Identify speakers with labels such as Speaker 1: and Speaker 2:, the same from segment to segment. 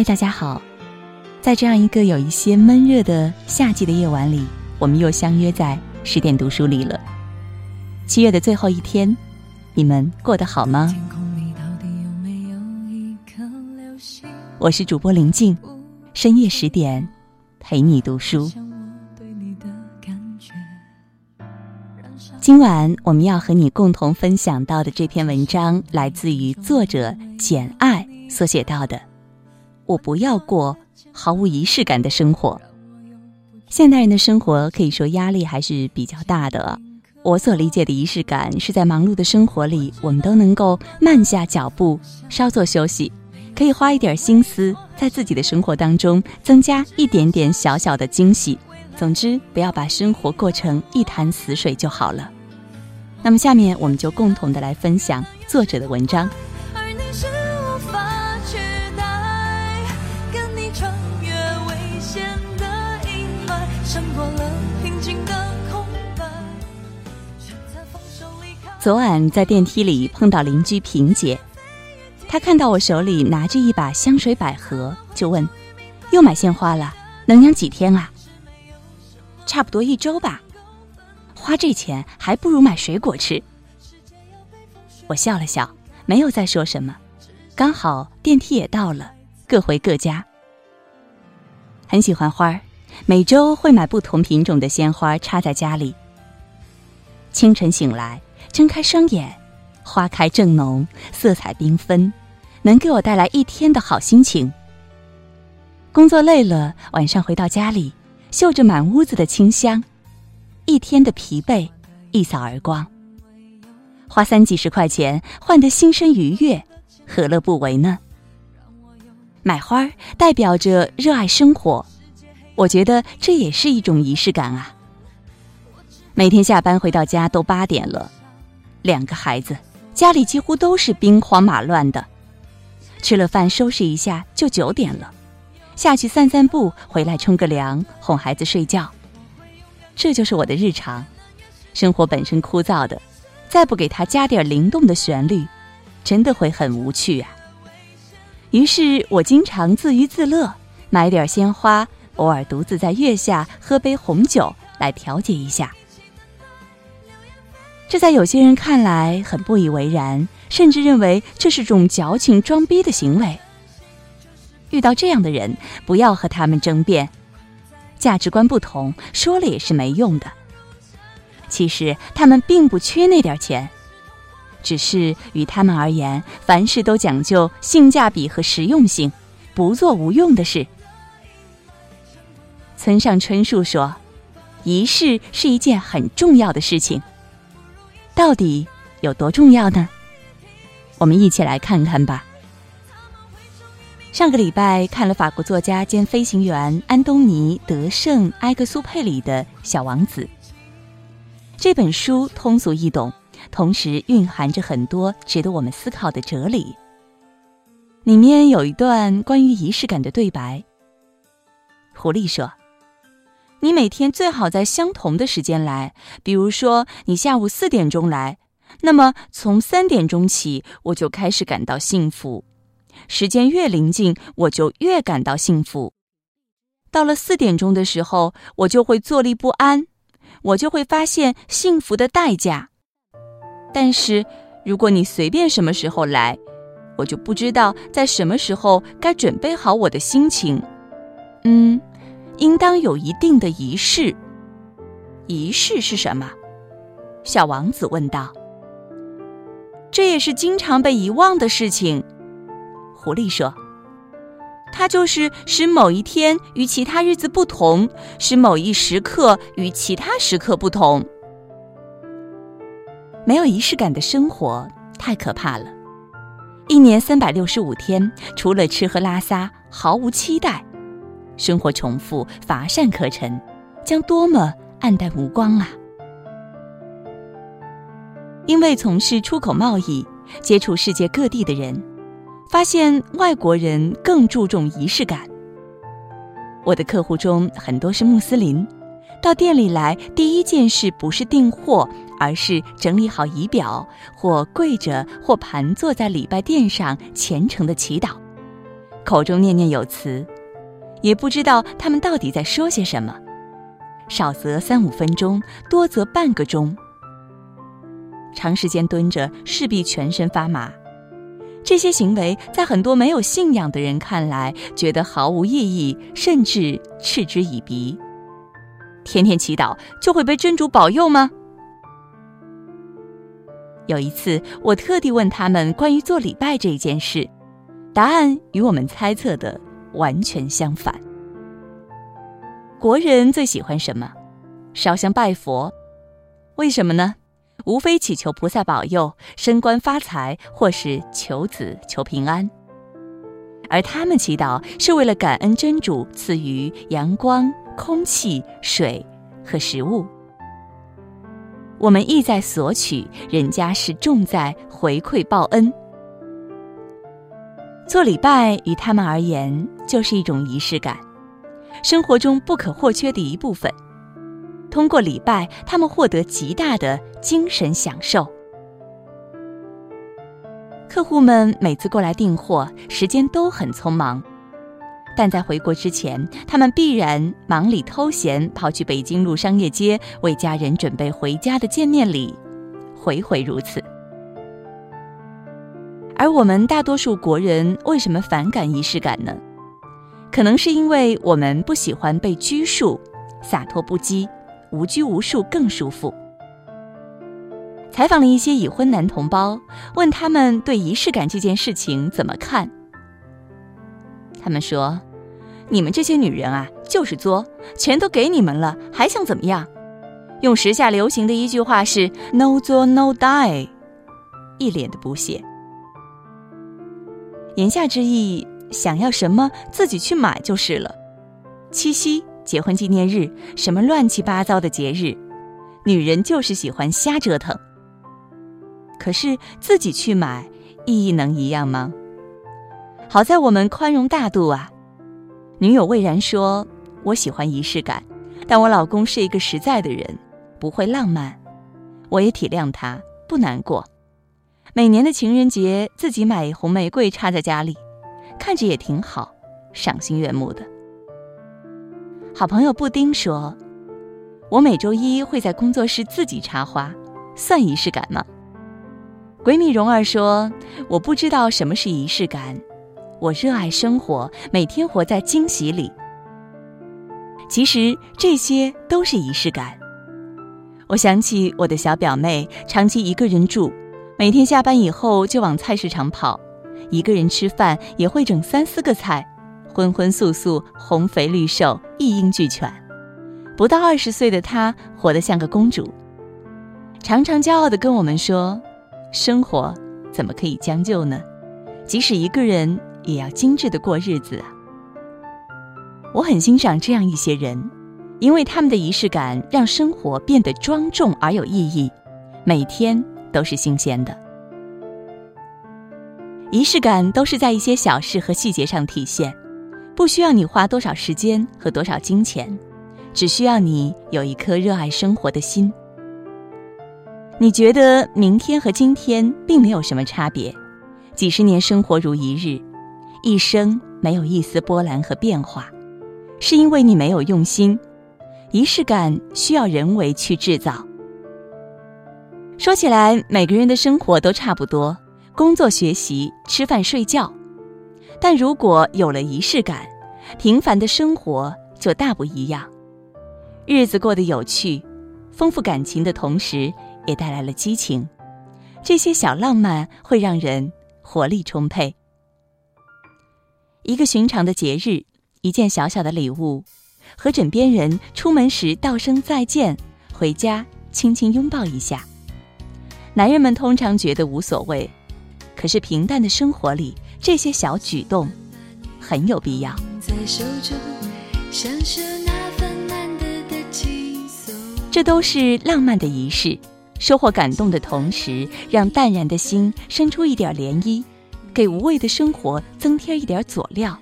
Speaker 1: 嗨，大家好！在这样一个有一些闷热的夏季的夜晚里，我们又相约在十点读书里了。七月的最后一天，你们过得好吗？我是主播林静，深夜十点陪你读书。今晚我们要和你共同分享到的这篇文章，来自于作者简爱所写到的。我不要过毫无仪式感的生活。现代人的生活可以说压力还是比较大的。我所理解的仪式感，是在忙碌的生活里，我们都能够慢下脚步，稍作休息，可以花一点心思，在自己的生活当中增加一点点小小的惊喜。总之，不要把生活过成一潭死水就好了。那么，下面我们就共同的来分享作者的文章。昨晚在电梯里碰到邻居萍姐，她看到我手里拿着一把香水百合，就问：“又买鲜花了？能养几天啊？”差不多一周吧，花这钱还不如买水果吃。我笑了笑，没有再说什么。刚好电梯也到了，各回各家。很喜欢花儿，每周会买不同品种的鲜花插在家里。清晨醒来，睁开双眼，花开正浓，色彩缤纷，能给我带来一天的好心情。工作累了，晚上回到家里。嗅着满屋子的清香，一天的疲惫一扫而光。花三几十块钱换得心生愉悦，何乐不为呢？买花代表着热爱生活，我觉得这也是一种仪式感啊。每天下班回到家都八点了，两个孩子，家里几乎都是兵荒马乱的。吃了饭收拾一下就九点了。下去散散步，回来冲个凉，哄孩子睡觉，这就是我的日常。生活本身枯燥的，再不给他加点灵动的旋律，真的会很无趣啊。于是我经常自娱自乐，买点鲜花，偶尔独自在月下喝杯红酒来调节一下。这在有些人看来很不以为然，甚至认为这是种矫情装逼的行为。遇到这样的人，不要和他们争辩，价值观不同，说了也是没用的。其实他们并不缺那点钱，只是与他们而言，凡事都讲究性价比和实用性，不做无用的事。村上春树说：“仪式是一件很重要的事情。”到底有多重要呢？我们一起来看看吧。上个礼拜看了法国作家兼飞行员安东尼·德圣埃克苏佩里的《小王子》这本书，通俗易懂，同时蕴含着很多值得我们思考的哲理。里面有一段关于仪式感的对白。狐狸说：“你每天最好在相同的时间来，比如说你下午四点钟来，那么从三点钟起，我就开始感到幸福。”时间越临近，我就越感到幸福。到了四点钟的时候，我就会坐立不安，我就会发现幸福的代价。但是，如果你随便什么时候来，我就不知道在什么时候该准备好我的心情。嗯，应当有一定的仪式。仪式是什么？小王子问道。这也是经常被遗忘的事情。狐狸说：“它就是使某一天与其他日子不同，使某一时刻与其他时刻不同。没有仪式感的生活太可怕了。一年三百六十五天，除了吃喝拉撒，毫无期待，生活重复，乏善可陈，将多么黯淡无光啊！因为从事出口贸易，接触世界各地的人。”发现外国人更注重仪式感。我的客户中很多是穆斯林，到店里来第一件事不是订货，而是整理好仪表，或跪着，或盘坐在礼拜垫上虔诚的祈祷，口中念念有词，也不知道他们到底在说些什么。少则三五分钟，多则半个钟。长时间蹲着，势必全身发麻。这些行为在很多没有信仰的人看来，觉得毫无意义，甚至嗤之以鼻。天天祈祷就会被真主保佑吗？有一次，我特地问他们关于做礼拜这一件事，答案与我们猜测的完全相反。国人最喜欢什么？烧香拜佛。为什么呢？无非祈求菩萨保佑、升官发财，或是求子求平安。而他们祈祷是为了感恩真主赐予阳光、空气、水和食物。我们意在索取，人家是重在回馈报恩。做礼拜于他们而言就是一种仪式感，生活中不可或缺的一部分。通过礼拜，他们获得极大的精神享受。客户们每次过来订货，时间都很匆忙，但在回国之前，他们必然忙里偷闲跑去北京路商业街为家人准备回家的见面礼，回回如此。而我们大多数国人为什么反感仪式感呢？可能是因为我们不喜欢被拘束，洒脱不羁。无拘无束更舒服。采访了一些已婚男同胞，问他们对仪式感这件事情怎么看。他们说：“你们这些女人啊，就是作，钱都给你们了，还想怎么样？”用时下流行的一句话是 “no 作 no die”，一脸的不屑。言下之意，想要什么自己去买就是了。七夕。结婚纪念日，什么乱七八糟的节日，女人就是喜欢瞎折腾。可是自己去买，意义能一样吗？好在我们宽容大度啊。女友魏然说：“我喜欢仪式感，但我老公是一个实在的人，不会浪漫。我也体谅他，不难过。每年的情人节，自己买红玫瑰插在家里，看着也挺好，赏心悦目的。”好朋友布丁说：“我每周一会在工作室自己插花，算仪式感吗？”闺蜜蓉儿说：“我不知道什么是仪式感，我热爱生活，每天活在惊喜里。其实这些都是仪式感。”我想起我的小表妹，长期一个人住，每天下班以后就往菜市场跑，一个人吃饭也会整三四个菜。荤荤素素，红肥绿瘦，一应俱全。不到二十岁的她，活得像个公主，常常骄傲地跟我们说：“生活怎么可以将就呢？即使一个人，也要精致地过日子。”我很欣赏这样一些人，因为他们的仪式感让生活变得庄重而有意义，每天都是新鲜的。仪式感都是在一些小事和细节上体现。不需要你花多少时间和多少金钱，只需要你有一颗热爱生活的心。你觉得明天和今天并没有什么差别，几十年生活如一日，一生没有一丝波澜和变化，是因为你没有用心。仪式感需要人为去制造。说起来，每个人的生活都差不多，工作、学习、吃饭、睡觉。但如果有了仪式感，平凡的生活就大不一样，日子过得有趣，丰富感情的同时，也带来了激情。这些小浪漫会让人活力充沛。一个寻常的节日，一件小小的礼物，和枕边人出门时道声再见，回家轻轻拥抱一下。男人们通常觉得无所谓，可是平淡的生活里。这些小举动很有必要。这都是浪漫的仪式，收获感动的同时，让淡然的心生出一点涟漪，给无味的生活增添一点佐料，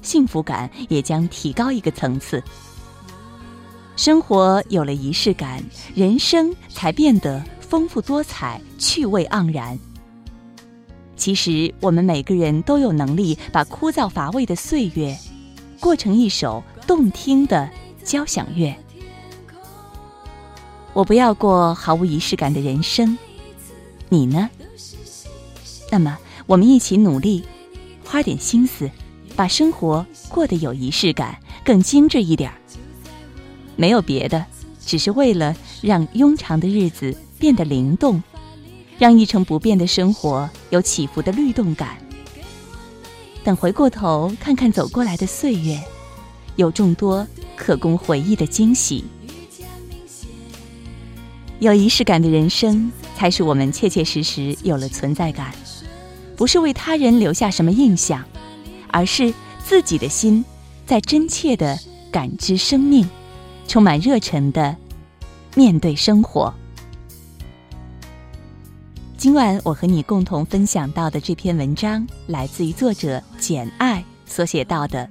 Speaker 1: 幸福感也将提高一个层次。生活有了仪式感，人生才变得丰富多彩、趣味盎然。其实我们每个人都有能力把枯燥乏味的岁月，过成一首动听的交响乐。我不要过毫无仪式感的人生，你呢？那么，我们一起努力，花点心思，把生活过得有仪式感，更精致一点儿。没有别的，只是为了让庸长的日子变得灵动。让一成不变的生活有起伏的律动感。等回过头看看走过来的岁月，有众多可供回忆的惊喜。有仪式感的人生，才使我们切切实实有了存在感。不是为他人留下什么印象，而是自己的心在真切的感知生命，充满热忱的面对生活。今晚我和你共同分享到的这篇文章，来自于作者简爱所写到的。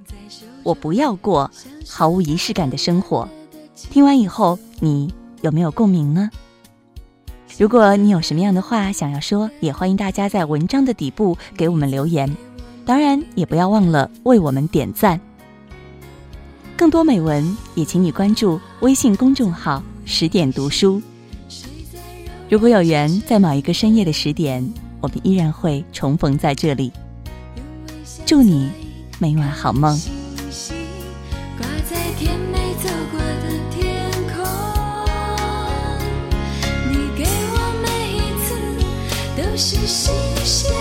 Speaker 1: 我不要过毫无仪式感的生活。听完以后，你有没有共鸣呢？如果你有什么样的话想要说，也欢迎大家在文章的底部给我们留言。当然，也不要忘了为我们点赞。更多美文，也请你关注微信公众号“十点读书”。如果有缘，在某一个深夜的十点，我们依然会重逢在这里。祝你每晚好梦。
Speaker 2: 你给我每一次都是新鲜，